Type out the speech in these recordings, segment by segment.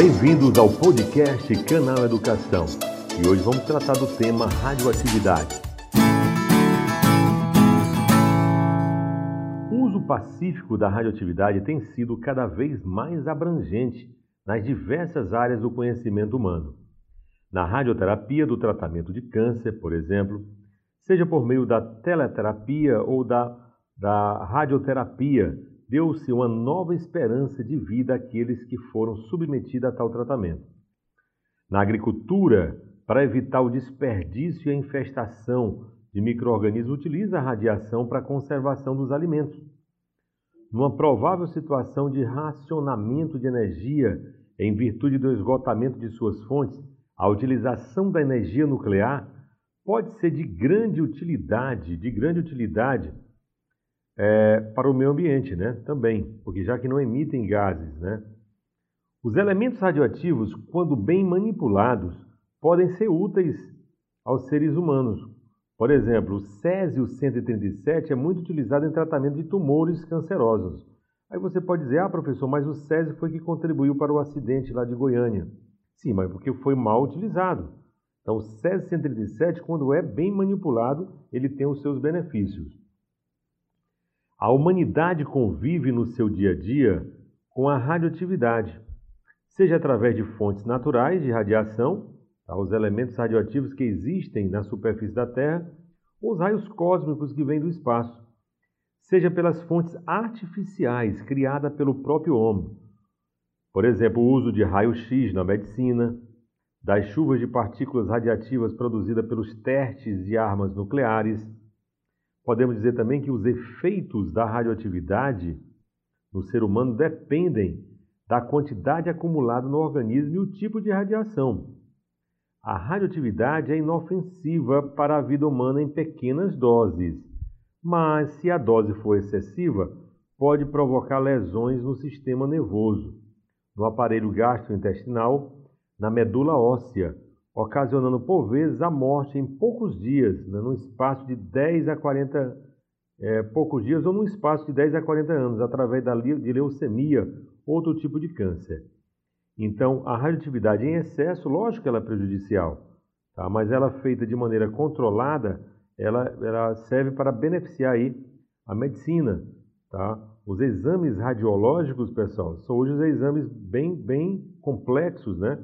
Bem-vindos ao podcast Canal Educação. E hoje vamos tratar do tema radioatividade. O uso pacífico da radioatividade tem sido cada vez mais abrangente nas diversas áreas do conhecimento humano. Na radioterapia do tratamento de câncer, por exemplo, seja por meio da teleterapia ou da, da radioterapia, deu-se uma nova esperança de vida àqueles que foram submetidos a tal tratamento. Na agricultura, para evitar o desperdício e a infestação de micro-organismos, utiliza a radiação para a conservação dos alimentos. Numa provável situação de racionamento de energia em virtude do esgotamento de suas fontes, a utilização da energia nuclear pode ser de grande utilidade, de grande utilidade é, para o meio ambiente, né? Também, porque já que não emitem gases, né? Os elementos radioativos, quando bem manipulados, podem ser úteis aos seres humanos. Por exemplo, o césio 137 é muito utilizado em tratamento de tumores cancerosos. Aí você pode dizer, ah, professor, mas o césio foi que contribuiu para o acidente lá de Goiânia. Sim, mas porque foi mal utilizado. Então, o césio 137, quando é bem manipulado, ele tem os seus benefícios. A humanidade convive no seu dia a dia com a radioatividade, seja através de fontes naturais de radiação, tá, os elementos radioativos que existem na superfície da Terra, ou os raios cósmicos que vêm do espaço, seja pelas fontes artificiais criadas pelo próprio homem. Por exemplo, o uso de raio-x na medicina, das chuvas de partículas radiativas produzidas pelos testes de armas nucleares, Podemos dizer também que os efeitos da radioatividade no ser humano dependem da quantidade acumulada no organismo e o tipo de radiação. A radioatividade é inofensiva para a vida humana em pequenas doses, mas se a dose for excessiva, pode provocar lesões no sistema nervoso, no aparelho gastrointestinal, na medula óssea, ocasionando por vezes a morte em poucos dias, né, num espaço de 10 a 40 é, poucos dias ou num espaço de 10 a 40 anos, através da, de leucemia, outro tipo de câncer. Então, a radioatividade em excesso, lógico que ela é prejudicial, tá? mas ela feita de maneira controlada, ela, ela serve para beneficiar aí a medicina. Tá? Os exames radiológicos, pessoal, são hoje os exames bem, bem complexos, né?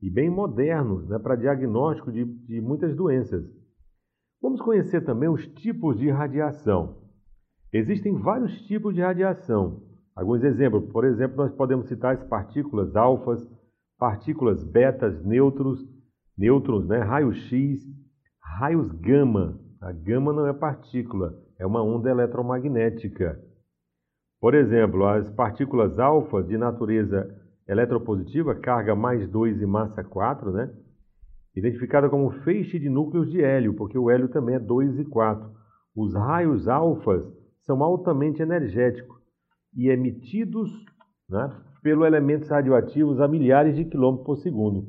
E bem modernos né, para diagnóstico de, de muitas doenças. Vamos conhecer também os tipos de radiação. Existem vários tipos de radiação. Alguns exemplos, por exemplo, nós podemos citar as partículas alfas, partículas betas, nêutrons, nêutrons, né, raio-x, raios gama. A gama não é partícula, é uma onda eletromagnética. Por exemplo, as partículas alfa de natureza eletropositiva, carga mais 2 e massa 4, né? identificada como feixe de núcleos de hélio, porque o hélio também é 2 e 4. Os raios alfas são altamente energéticos e emitidos né, pelos elementos radioativos a milhares de quilômetros por segundo.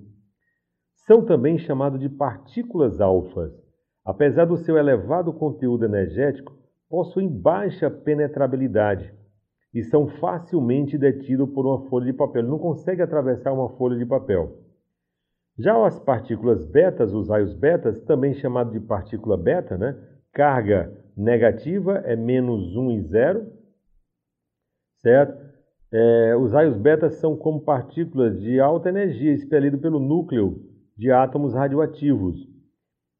São também chamados de partículas alfas. Apesar do seu elevado conteúdo energético, possuem baixa penetrabilidade e são facilmente detidos por uma folha de papel. Ele não consegue atravessar uma folha de papel. Já as partículas betas, os raios betas, também chamado de partícula beta, né? carga negativa é menos 1 e 0, certo? É, os raios betas são como partículas de alta energia expelidas pelo núcleo de átomos radioativos.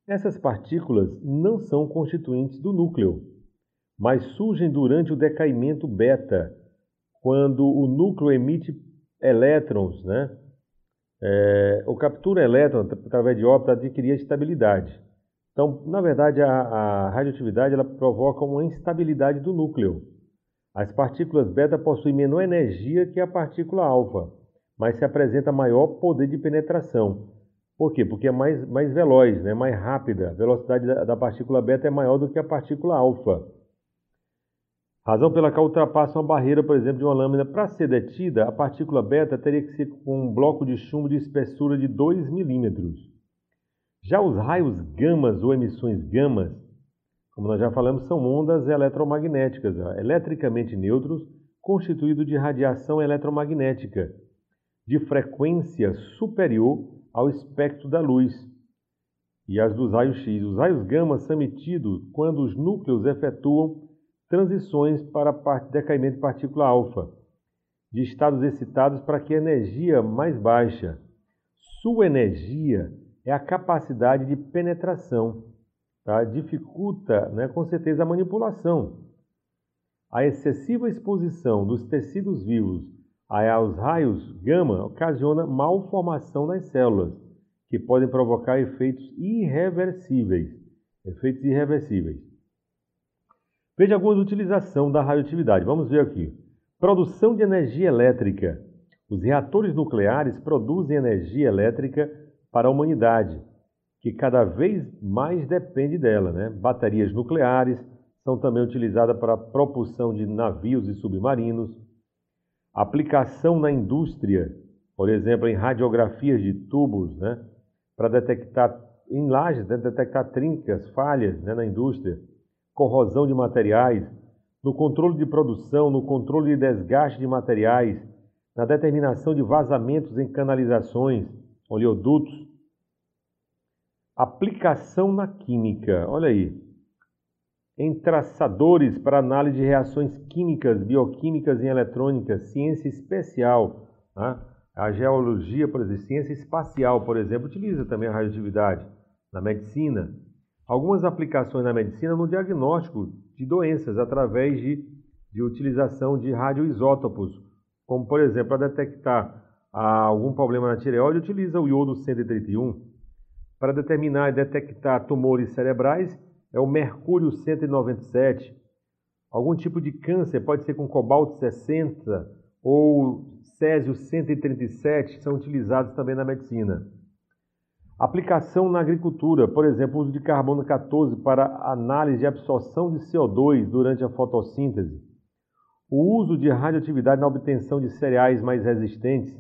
Essas partículas não são constituintes do núcleo, mas surgem durante o decaimento beta, quando o núcleo emite elétrons, né? É, o captura elétron através de órbita adquirir estabilidade. Então, na verdade, a, a radioatividade ela provoca uma instabilidade do núcleo. As partículas beta possuem menor energia que a partícula alfa, mas se apresenta maior poder de penetração. Por quê? Porque é mais, mais veloz, né? mais rápida. A velocidade da, da partícula beta é maior do que a partícula alfa. Razão pela qual ultrapassa uma barreira, por exemplo, de uma lâmina. Para ser detida, a partícula beta teria que ser com um bloco de chumbo de espessura de 2 milímetros. Já os raios gamas ou emissões gamas, como nós já falamos, são ondas eletromagnéticas, eletricamente neutros, constituídos de radiação eletromagnética. de frequência superior ao espectro da luz e as dos raios X. Os raios gama são emitidos quando os núcleos efetuam transições para decaimento de partícula alfa, de estados excitados para que a energia mais baixa. Sua energia é a capacidade de penetração, tá? dificulta né, com certeza a manipulação. A excessiva exposição dos tecidos vivos aos raios gama ocasiona malformação nas células, que podem provocar efeitos irreversíveis. Efeitos irreversíveis. Veja algumas utilizações da radioatividade. Vamos ver aqui. Produção de energia elétrica. Os reatores nucleares produzem energia elétrica para a humanidade, que cada vez mais depende dela. Né? Baterias nucleares são também utilizadas para a propulsão de navios e submarinos. Aplicação na indústria, por exemplo, em radiografias de tubos, né? para detectar em lajes, né? detectar trincas, falhas né? na indústria, corrosão de materiais, no controle de produção, no controle de desgaste de materiais, na determinação de vazamentos em canalizações, oleodutos. Aplicação na química, olha aí. Em traçadores para análise de reações químicas, bioquímicas e eletrônicas, ciência especial. Né? A geologia, por exemplo, ciência espacial, por exemplo, utiliza também a radioatividade. Na medicina, algumas aplicações na medicina no diagnóstico de doenças através de, de utilização de radioisótopos, como por exemplo, para detectar ah, algum problema na tireoide, utiliza o iodo 131. Para determinar e detectar tumores cerebrais, é o mercúrio 197. Algum tipo de câncer pode ser com cobalto 60 ou césio 137, são utilizados também na medicina. Aplicação na agricultura, por exemplo, uso de carbono 14 para análise de absorção de CO2 durante a fotossíntese. O uso de radioatividade na obtenção de cereais mais resistentes.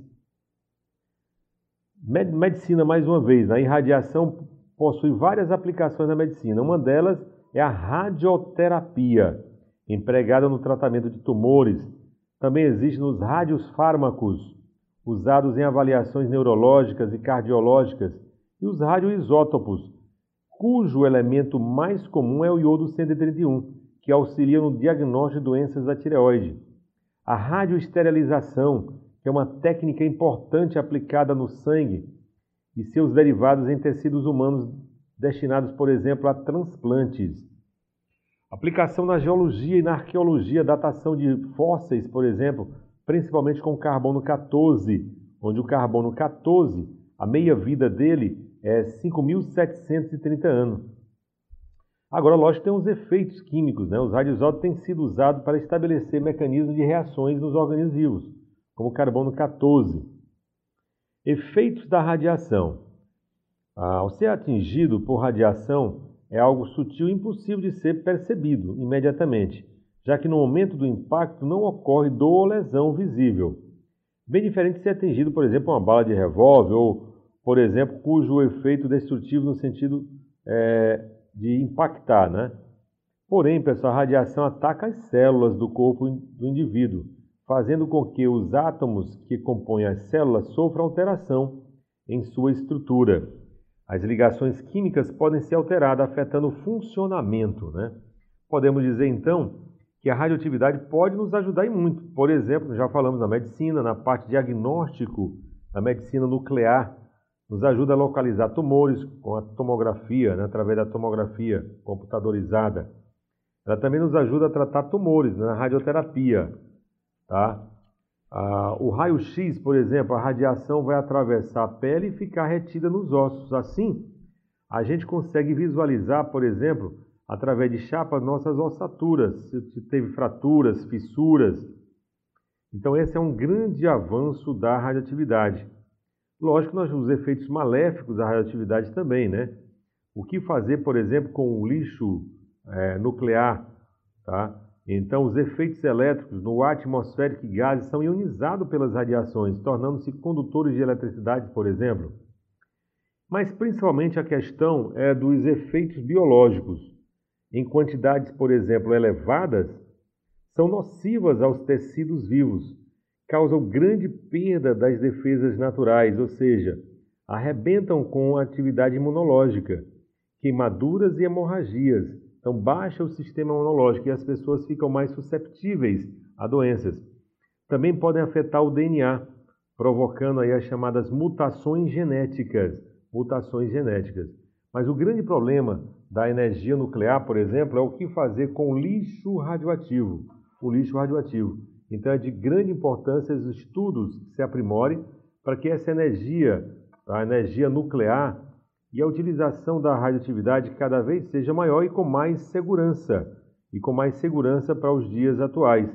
Medicina, mais uma vez, né? a irradiação possui várias aplicações na medicina. Uma delas é a radioterapia, empregada no tratamento de tumores. Também existe nos radiofármacos, usados em avaliações neurológicas e cardiológicas e os radioisótopos, cujo elemento mais comum é o iodo 131, que auxilia no diagnóstico de doenças da tireoide. A radioesterilização, que é uma técnica importante aplicada no sangue e seus derivados em tecidos humanos destinados, por exemplo, a transplantes. Aplicação na geologia e na arqueologia, datação de fósseis, por exemplo, principalmente com carbono 14, onde o carbono 14, a meia-vida dele é 5.730 anos. Agora, lógico, tem os efeitos químicos. Né? Os radioisótopos têm sido usados para estabelecer mecanismos de reações nos organismos vivos, como o carbono 14. Efeitos da radiação. Ah, ao ser atingido por radiação, é algo sutil e impossível de ser percebido imediatamente, já que no momento do impacto não ocorre dor ou lesão visível. Bem diferente de ser atingido, por exemplo, uma bala de revólver ou por exemplo, cujo efeito destrutivo no sentido é, de impactar, né? Porém, pessoal, a radiação ataca as células do corpo do indivíduo, fazendo com que os átomos que compõem as células sofram alteração em sua estrutura. As ligações químicas podem ser alteradas, afetando o funcionamento. Né? Podemos dizer, então, que a radioatividade pode nos ajudar em muito. Por exemplo, já falamos na medicina, na parte diagnóstico da medicina nuclear, nos ajuda a localizar tumores com a tomografia, né, através da tomografia computadorizada. Ela também nos ajuda a tratar tumores né, na radioterapia. Tá? Ah, o raio-x, por exemplo, a radiação vai atravessar a pele e ficar retida nos ossos. Assim, a gente consegue visualizar, por exemplo, através de chapas, nossas ossaturas, se teve fraturas, fissuras. Então, esse é um grande avanço da radioatividade. Lógico que nós os efeitos maléficos da radioatividade também, né? O que fazer, por exemplo, com o lixo é, nuclear, tá? Então, os efeitos elétricos no ar atmosférico e gases são ionizados pelas radiações, tornando-se condutores de eletricidade, por exemplo. Mas principalmente a questão é dos efeitos biológicos. Em quantidades, por exemplo, elevadas, são nocivas aos tecidos vivos, causam grande perda das defesas naturais, ou seja, arrebentam com a atividade imunológica, queimaduras e hemorragias. Então, baixa o sistema imunológico e as pessoas ficam mais susceptíveis a doenças. Também podem afetar o DNA, provocando aí as chamadas mutações genéticas. Mutações genéticas. Mas o grande problema da energia nuclear, por exemplo, é o que fazer com o lixo radioativo. O lixo radioativo. Então é de grande importância os estudos se aprimorem para que essa energia, a energia nuclear e a utilização da radioatividade cada vez seja maior e com mais segurança. E com mais segurança para os dias atuais.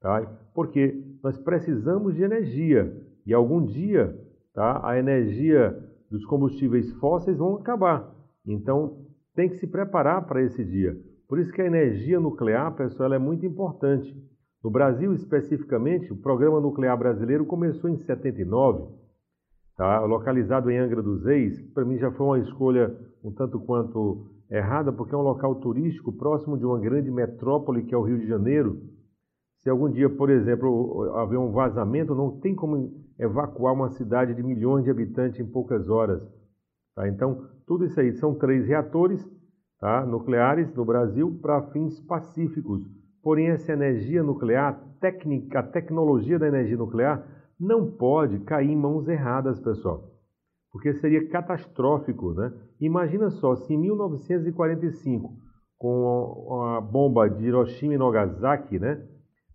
Tá? Porque nós precisamos de energia e algum dia tá, a energia dos combustíveis fósseis vão acabar. Então tem que se preparar para esse dia. Por isso que a energia nuclear, pessoal, é muito importante. No Brasil, especificamente, o Programa Nuclear Brasileiro começou em 79, tá? localizado em Angra dos Reis, para mim já foi uma escolha um tanto quanto errada, porque é um local turístico próximo de uma grande metrópole que é o Rio de Janeiro. Se algum dia, por exemplo, haver um vazamento, não tem como evacuar uma cidade de milhões de habitantes em poucas horas. Tá? Então, tudo isso aí são três reatores tá? nucleares no Brasil para fins pacíficos Porém, essa energia nuclear, técnica, a tecnologia da energia nuclear, não pode cair em mãos erradas, pessoal. Porque seria catastrófico, né? Imagina só, se em 1945, com a bomba de Hiroshima e Nagasaki, né,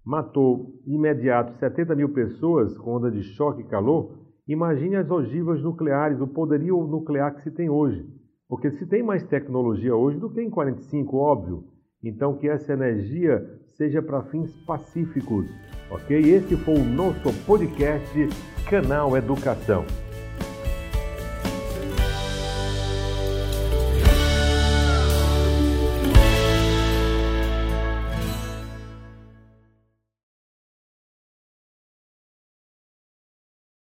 matou imediato 70 mil pessoas com onda de choque e calor, imagine as ogivas nucleares, o poderio nuclear que se tem hoje. Porque se tem mais tecnologia hoje do que em 45, óbvio. Então, que essa energia seja para fins pacíficos, ok? Esse foi o nosso podcast Canal Educação.